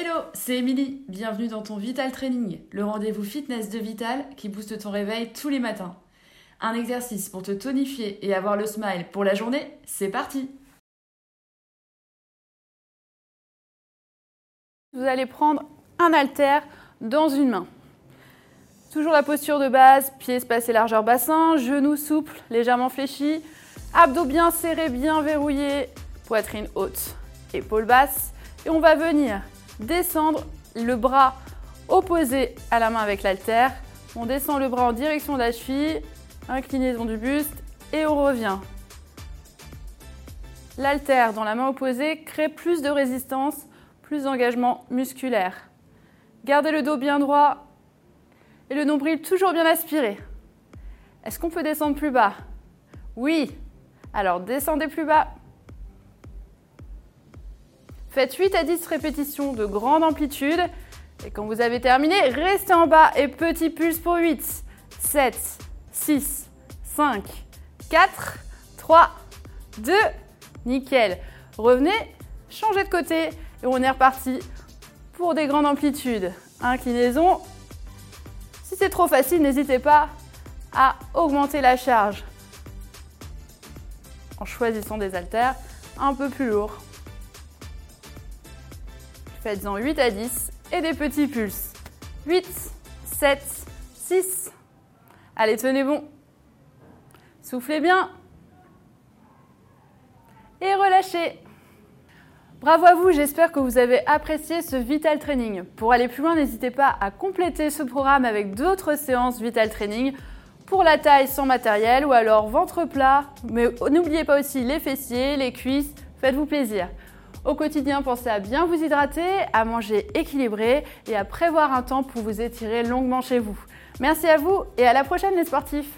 Hello, c'est Émilie. Bienvenue dans ton Vital Training, le rendez-vous fitness de Vital qui booste ton réveil tous les matins. Un exercice pour te tonifier et avoir le smile pour la journée, c'est parti Vous allez prendre un haltère dans une main. Toujours la posture de base, pieds espacés largeur bassin, genoux souples, légèrement fléchis, abdos bien serrés, bien verrouillés, poitrine haute, épaules basses. Et on va venir descendre le bras opposé à la main avec l'haltère. On descend le bras en direction de la cheville, inclinaison du buste et on revient. L'haltère dans la main opposée crée plus de résistance, plus d'engagement musculaire. Gardez le dos bien droit et le nombril toujours bien aspiré. Est-ce qu'on peut descendre plus bas? Oui. Alors descendez plus bas. Faites 8 à 10 répétitions de grande amplitude. Et quand vous avez terminé, restez en bas et petit pulse pour 8, 7, 6, 5, 4, 3, 2, nickel. Revenez, changez de côté et on est reparti pour des grandes amplitudes. Inclinaison. Si c'est trop facile, n'hésitez pas à augmenter la charge en choisissant des haltères un peu plus lourds. Faites-en 8 à 10 et des petits pulses. 8, 7, 6. Allez, tenez bon. Soufflez bien. Et relâchez. Bravo à vous, j'espère que vous avez apprécié ce Vital Training. Pour aller plus loin, n'hésitez pas à compléter ce programme avec d'autres séances Vital Training pour la taille sans matériel ou alors ventre plat. Mais n'oubliez pas aussi les fessiers, les cuisses, faites-vous plaisir. Au quotidien, pensez à bien vous hydrater, à manger équilibré et à prévoir un temps pour vous étirer longuement chez vous. Merci à vous et à la prochaine les sportifs